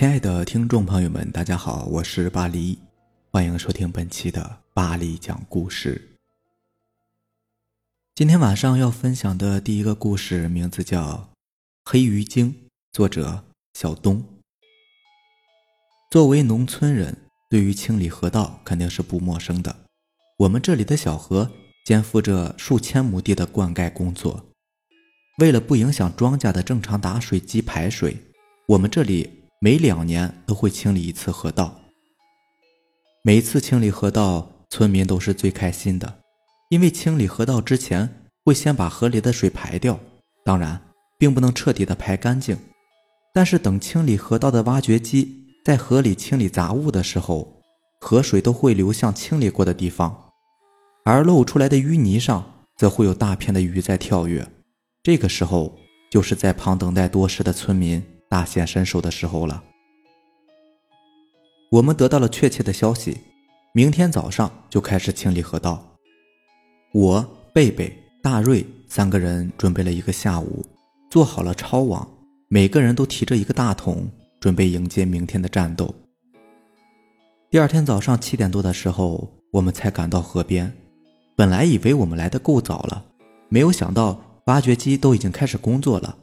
亲爱的听众朋友们，大家好，我是巴黎，欢迎收听本期的巴黎讲故事。今天晚上要分享的第一个故事名字叫《黑鱼精》，作者小东。作为农村人，对于清理河道肯定是不陌生的。我们这里的小河肩负着数千亩地的灌溉工作，为了不影响庄稼的正常打水及排水，我们这里。每两年都会清理一次河道。每一次清理河道，村民都是最开心的，因为清理河道之前会先把河里的水排掉，当然并不能彻底的排干净。但是等清理河道的挖掘机在河里清理杂物的时候，河水都会流向清理过的地方，而露出来的淤泥上则会有大片的鱼在跳跃。这个时候，就是在旁等待多时的村民。大显身手的时候了。我们得到了确切的消息，明天早上就开始清理河道。我、贝贝、大瑞三个人准备了一个下午，做好了抄网，每个人都提着一个大桶，准备迎接明天的战斗。第二天早上七点多的时候，我们才赶到河边。本来以为我们来的够早了，没有想到挖掘机都已经开始工作了。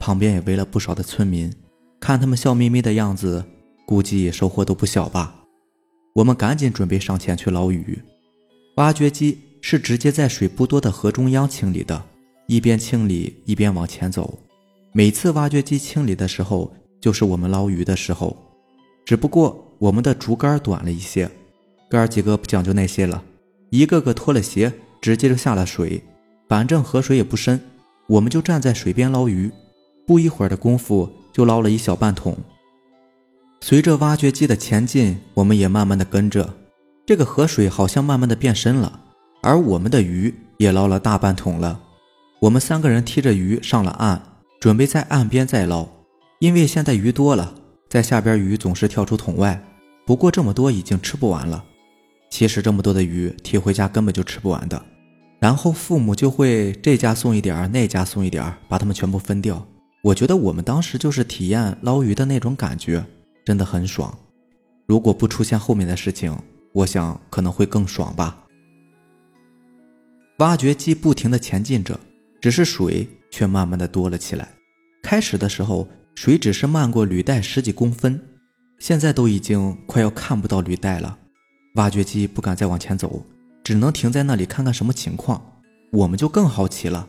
旁边也围了不少的村民，看他们笑眯眯的样子，估计收获都不小吧。我们赶紧准备上前去捞鱼。挖掘机是直接在水不多的河中央清理的，一边清理一边往前走。每次挖掘机清理的时候，就是我们捞鱼的时候。只不过我们的竹竿短了一些，哥几个不讲究那些了，一个个脱了鞋，直接就下了水。反正河水也不深，我们就站在水边捞鱼。不一会儿的功夫，就捞了一小半桶。随着挖掘机的前进，我们也慢慢的跟着。这个河水好像慢慢的变深了，而我们的鱼也捞了大半桶了。我们三个人提着鱼上了岸，准备在岸边再捞。因为现在鱼多了，在下边鱼总是跳出桶外。不过这么多已经吃不完了。其实这么多的鱼提回家根本就吃不完的。然后父母就会这家送一点那家送一点把它们全部分掉。我觉得我们当时就是体验捞鱼的那种感觉，真的很爽。如果不出现后面的事情，我想可能会更爽吧。挖掘机不停地前进着，只是水却慢慢的多了起来。开始的时候，水只是漫过履带十几公分，现在都已经快要看不到履带了。挖掘机不敢再往前走，只能停在那里看看什么情况。我们就更好奇了，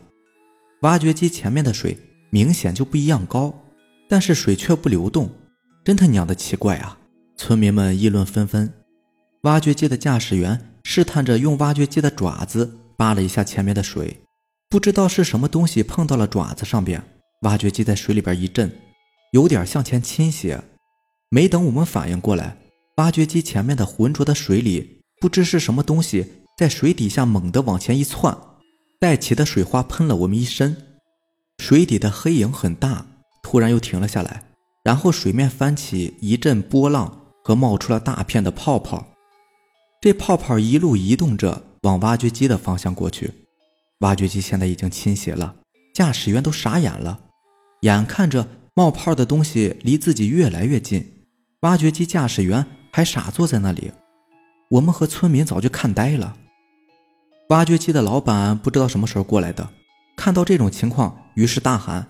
挖掘机前面的水。明显就不一样高，但是水却不流动，真他娘的奇怪啊！村民们议论纷纷。挖掘机的驾驶员试探着用挖掘机的爪子扒了一下前面的水，不知道是什么东西碰到了爪子上边，挖掘机在水里边一震，有点向前倾斜。没等我们反应过来，挖掘机前面的浑浊的水里，不知是什么东西在水底下猛地往前一窜，带起的水花喷了我们一身。水底的黑影很大，突然又停了下来，然后水面翻起一阵波浪，和冒出了大片的泡泡。这泡泡一路移动着往挖掘机的方向过去。挖掘机现在已经倾斜了，驾驶员都傻眼了，眼看着冒泡的东西离自己越来越近，挖掘机驾驶员还傻坐在那里。我们和村民早就看呆了。挖掘机的老板不知道什么时候过来的。看到这种情况，于是大喊：“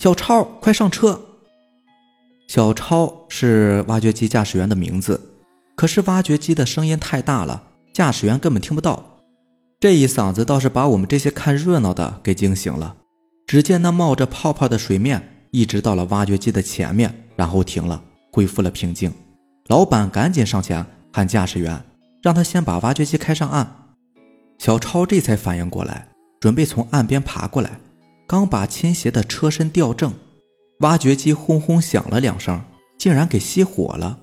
小超，快上车！”小超是挖掘机驾驶员的名字，可是挖掘机的声音太大了，驾驶员根本听不到。这一嗓子倒是把我们这些看热闹的给惊醒了。只见那冒着泡泡的水面一直到了挖掘机的前面，然后停了，恢复了平静。老板赶紧上前喊驾驶员，让他先把挖掘机开上岸。小超这才反应过来。准备从岸边爬过来，刚把倾斜的车身调正，挖掘机轰轰响了两声，竟然给熄火了。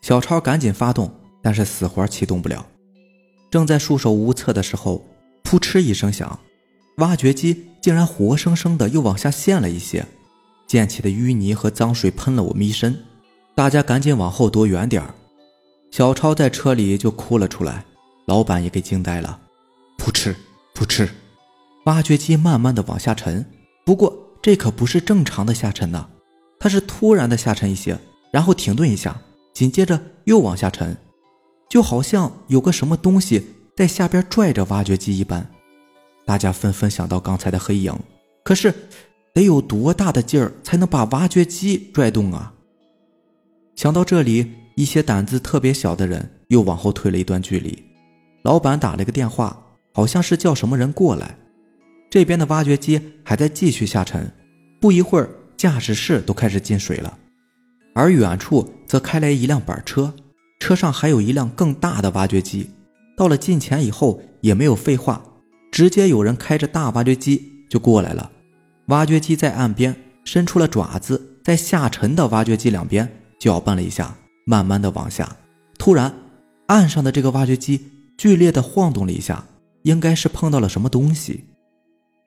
小超赶紧发动，但是死活启动不了。正在束手无策的时候，扑哧一声响，挖掘机竟然活生生的又往下陷了一些，溅起的淤泥和脏水喷了我们一身。大家赶紧往后躲远点小超在车里就哭了出来，老板也给惊呆了。扑哧，扑哧。挖掘机慢慢的往下沉，不过这可不是正常的下沉呐，它是突然的下沉一些，然后停顿一下，紧接着又往下沉，就好像有个什么东西在下边拽着挖掘机一般。大家纷纷想到刚才的黑影，可是得有多大的劲儿才能把挖掘机拽动啊？想到这里，一些胆子特别小的人又往后退了一段距离。老板打了个电话，好像是叫什么人过来。这边的挖掘机还在继续下沉，不一会儿，驾驶室都开始进水了。而远处则开来一辆板车，车上还有一辆更大的挖掘机。到了近前以后，也没有废话，直接有人开着大挖掘机就过来了。挖掘机在岸边伸出了爪子，在下沉的挖掘机两边。搅拌了一下，慢慢的往下。突然，岸上的这个挖掘机剧烈的晃动了一下，应该是碰到了什么东西。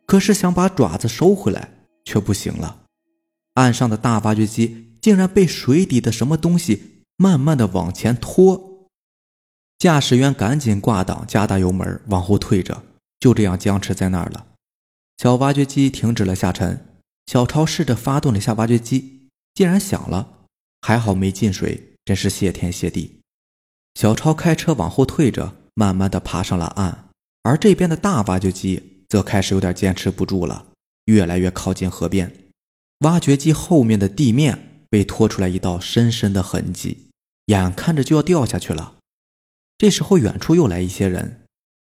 可是想把爪子收回来却不行了。岸上的大挖掘机竟然被水底的什么东西慢慢的往前拖。驾驶员赶紧挂档，加大油门往后退着，就这样僵持在那儿了。小挖掘机停止了下沉。小超试着发动了一下挖掘机，竟然响了。还好没进水，真是谢天谢地。小超开车往后退着，慢慢的爬上了岸，而这边的大挖掘机则开始有点坚持不住了，越来越靠近河边。挖掘机后面的地面被拖出来一道深深的痕迹，眼看着就要掉下去了。这时候，远处又来一些人，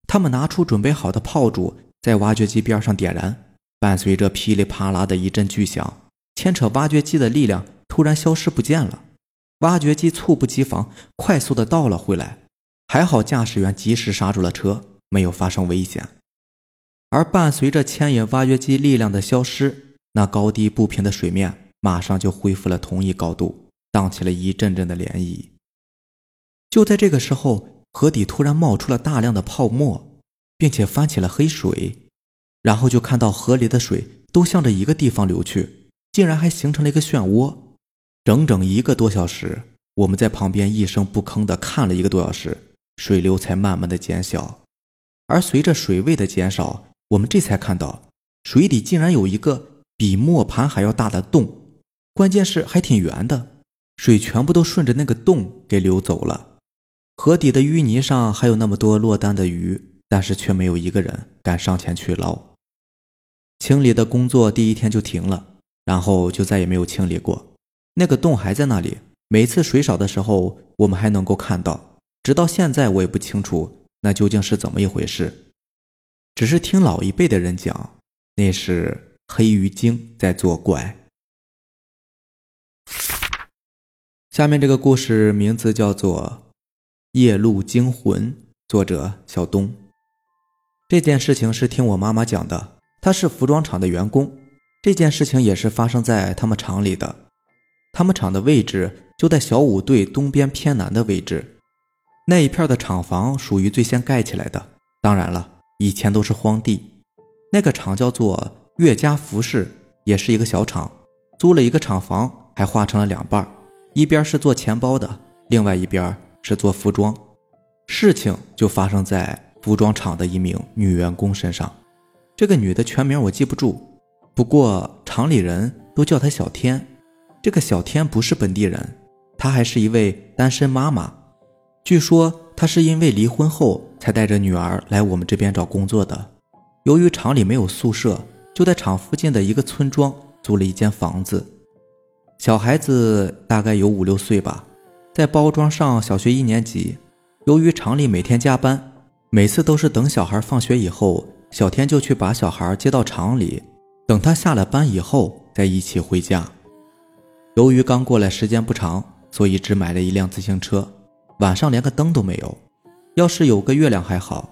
他们拿出准备好的炮竹，在挖掘机边上点燃，伴随着噼里啪啦的一阵巨响，牵扯挖掘机的力量。突然消失不见了，挖掘机猝不及防，快速的倒了回来。还好驾驶员及时刹住了车，没有发生危险。而伴随着牵引挖掘机力量的消失，那高低不平的水面马上就恢复了同一高度，荡起了一阵阵的涟漪。就在这个时候，河底突然冒出了大量的泡沫，并且翻起了黑水，然后就看到河里的水都向着一个地方流去，竟然还形成了一个漩涡。整整一个多小时，我们在旁边一声不吭的看了一个多小时，水流才慢慢的减小。而随着水位的减少，我们这才看到水底竟然有一个比磨盘还要大的洞，关键是还挺圆的，水全部都顺着那个洞给流走了。河底的淤泥上还有那么多落单的鱼，但是却没有一个人敢上前去捞。清理的工作第一天就停了，然后就再也没有清理过。那个洞还在那里，每次水少的时候，我们还能够看到。直到现在，我也不清楚那究竟是怎么一回事，只是听老一辈的人讲，那是黑鱼精在作怪。下面这个故事名字叫做《夜路惊魂》，作者小东。这件事情是听我妈妈讲的，她是服装厂的员工，这件事情也是发生在他们厂里的。他们厂的位置就在小五队东边偏南的位置，那一片的厂房属于最先盖起来的。当然了，以前都是荒地。那个厂叫做岳家服饰，也是一个小厂，租了一个厂房，还划成了两半，一边是做钱包的，另外一边是做服装。事情就发生在服装厂的一名女员工身上。这个女的全名我记不住，不过厂里人都叫她小天。这个小天不是本地人，她还是一位单身妈妈。据说她是因为离婚后才带着女儿来我们这边找工作的。由于厂里没有宿舍，就在厂附近的一个村庄租了一间房子。小孩子大概有五六岁吧，在包装上小学一年级。由于厂里每天加班，每次都是等小孩放学以后，小天就去把小孩接到厂里，等他下了班以后再一起回家。由于刚过来时间不长，所以只买了一辆自行车。晚上连个灯都没有，要是有个月亮还好，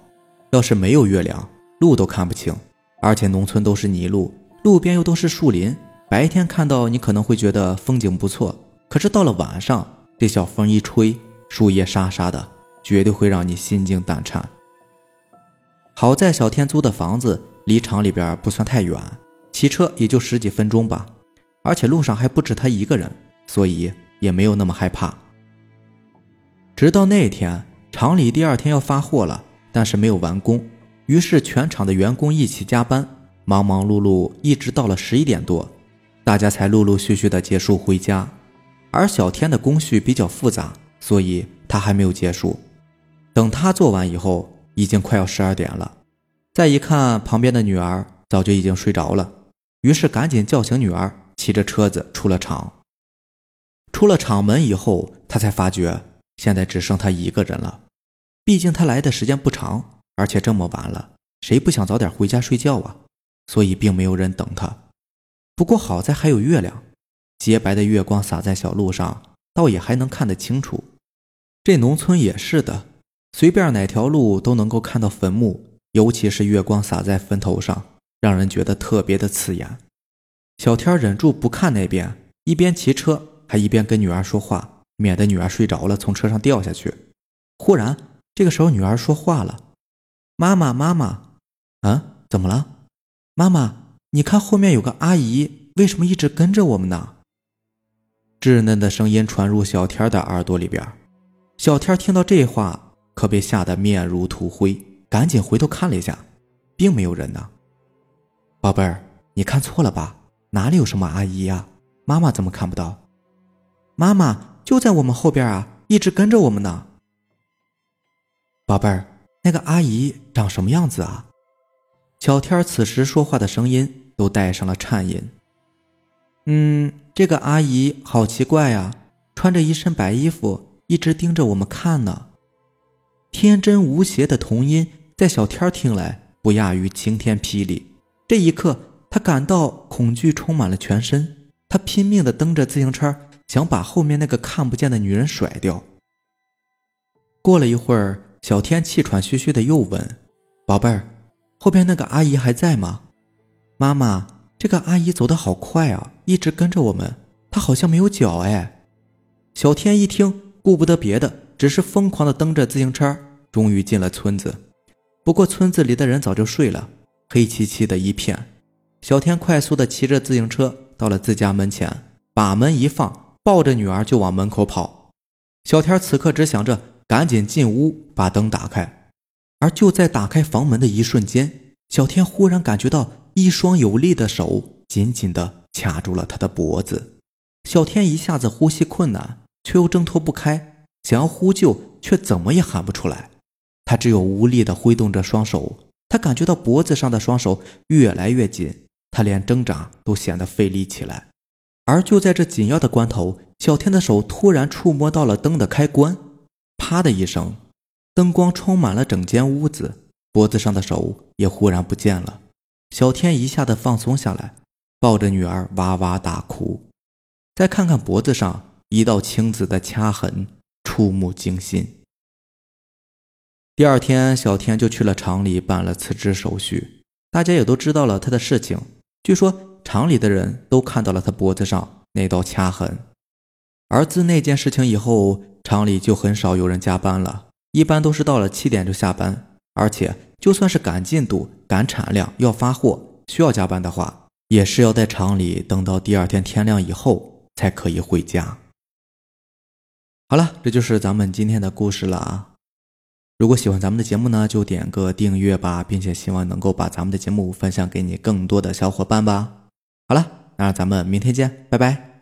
要是没有月亮，路都看不清。而且农村都是泥路，路边又都是树林，白天看到你可能会觉得风景不错，可是到了晚上，这小风一吹，树叶沙沙的，绝对会让你心惊胆颤。好在小天租的房子离厂里边不算太远，骑车也就十几分钟吧。而且路上还不止他一个人，所以也没有那么害怕。直到那天，厂里第二天要发货了，但是没有完工，于是全厂的员工一起加班，忙忙碌碌，一直到了十一点多，大家才陆陆续续的结束回家。而小天的工序比较复杂，所以他还没有结束。等他做完以后，已经快要十二点了。再一看旁边的女儿，早就已经睡着了，于是赶紧叫醒女儿，骑着车子出了厂。出了厂门以后，他才发觉现在只剩他一个人了。毕竟他来的时间不长，而且这么晚了，谁不想早点回家睡觉啊？所以并没有人等他。不过好在还有月亮，洁白的月光洒在小路上，倒也还能看得清楚。这农村也是的，随便哪条路都能够看到坟墓，尤其是月光洒在坟头上，让人觉得特别的刺眼。小天忍住不看那边，一边骑车。还一边跟女儿说话，免得女儿睡着了从车上掉下去。忽然，这个时候女儿说话了：“妈妈，妈妈，啊，怎么了？妈妈，你看后面有个阿姨，为什么一直跟着我们呢？”稚嫩的声音传入小天的耳朵里边。小天听到这话，可被吓得面如土灰，赶紧回头看了一下，并没有人呢。宝贝儿，你看错了吧？哪里有什么阿姨呀？妈妈怎么看不到？妈妈就在我们后边啊，一直跟着我们呢。宝贝儿，那个阿姨长什么样子啊？小天此时说话的声音都带上了颤音。嗯，这个阿姨好奇怪呀，穿着一身白衣服，一直盯着我们看呢。天真无邪的童音，在小天听来不亚于晴天霹雳。这一刻，他感到恐惧充满了全身，他拼命的蹬着自行车。想把后面那个看不见的女人甩掉。过了一会儿，小天气喘吁吁的又问：“宝贝儿，后边那个阿姨还在吗？”“妈妈，这个阿姨走得好快啊，一直跟着我们。她好像没有脚哎。”小天一听，顾不得别的，只是疯狂的蹬着自行车，终于进了村子。不过村子里的人早就睡了，黑漆漆的一片。小天快速的骑着自行车到了自家门前，把门一放。抱着女儿就往门口跑，小天此刻只想着赶紧进屋把灯打开，而就在打开房门的一瞬间，小天忽然感觉到一双有力的手紧紧地卡住了他的脖子，小天一下子呼吸困难，却又挣脱不开，想要呼救却怎么也喊不出来，他只有无力地挥动着双手，他感觉到脖子上的双手越来越紧，他连挣扎都显得费力起来。而就在这紧要的关头，小天的手突然触摸到了灯的开关，啪的一声，灯光充满了整间屋子，脖子上的手也忽然不见了。小天一下子放松下来，抱着女儿哇哇大哭。再看看脖子上一道青紫的掐痕，触目惊心。第二天，小天就去了厂里办了辞职手续，大家也都知道了他的事情。据说。厂里的人都看到了他脖子上那道掐痕，而自那件事情以后，厂里就很少有人加班了，一般都是到了七点就下班，而且就算是赶进度、赶产量、要发货需要加班的话，也是要在厂里等到第二天天亮以后才可以回家。好了，这就是咱们今天的故事了啊！如果喜欢咱们的节目呢，就点个订阅吧，并且希望能够把咱们的节目分享给你更多的小伙伴吧。好了，那咱们明天见，拜拜。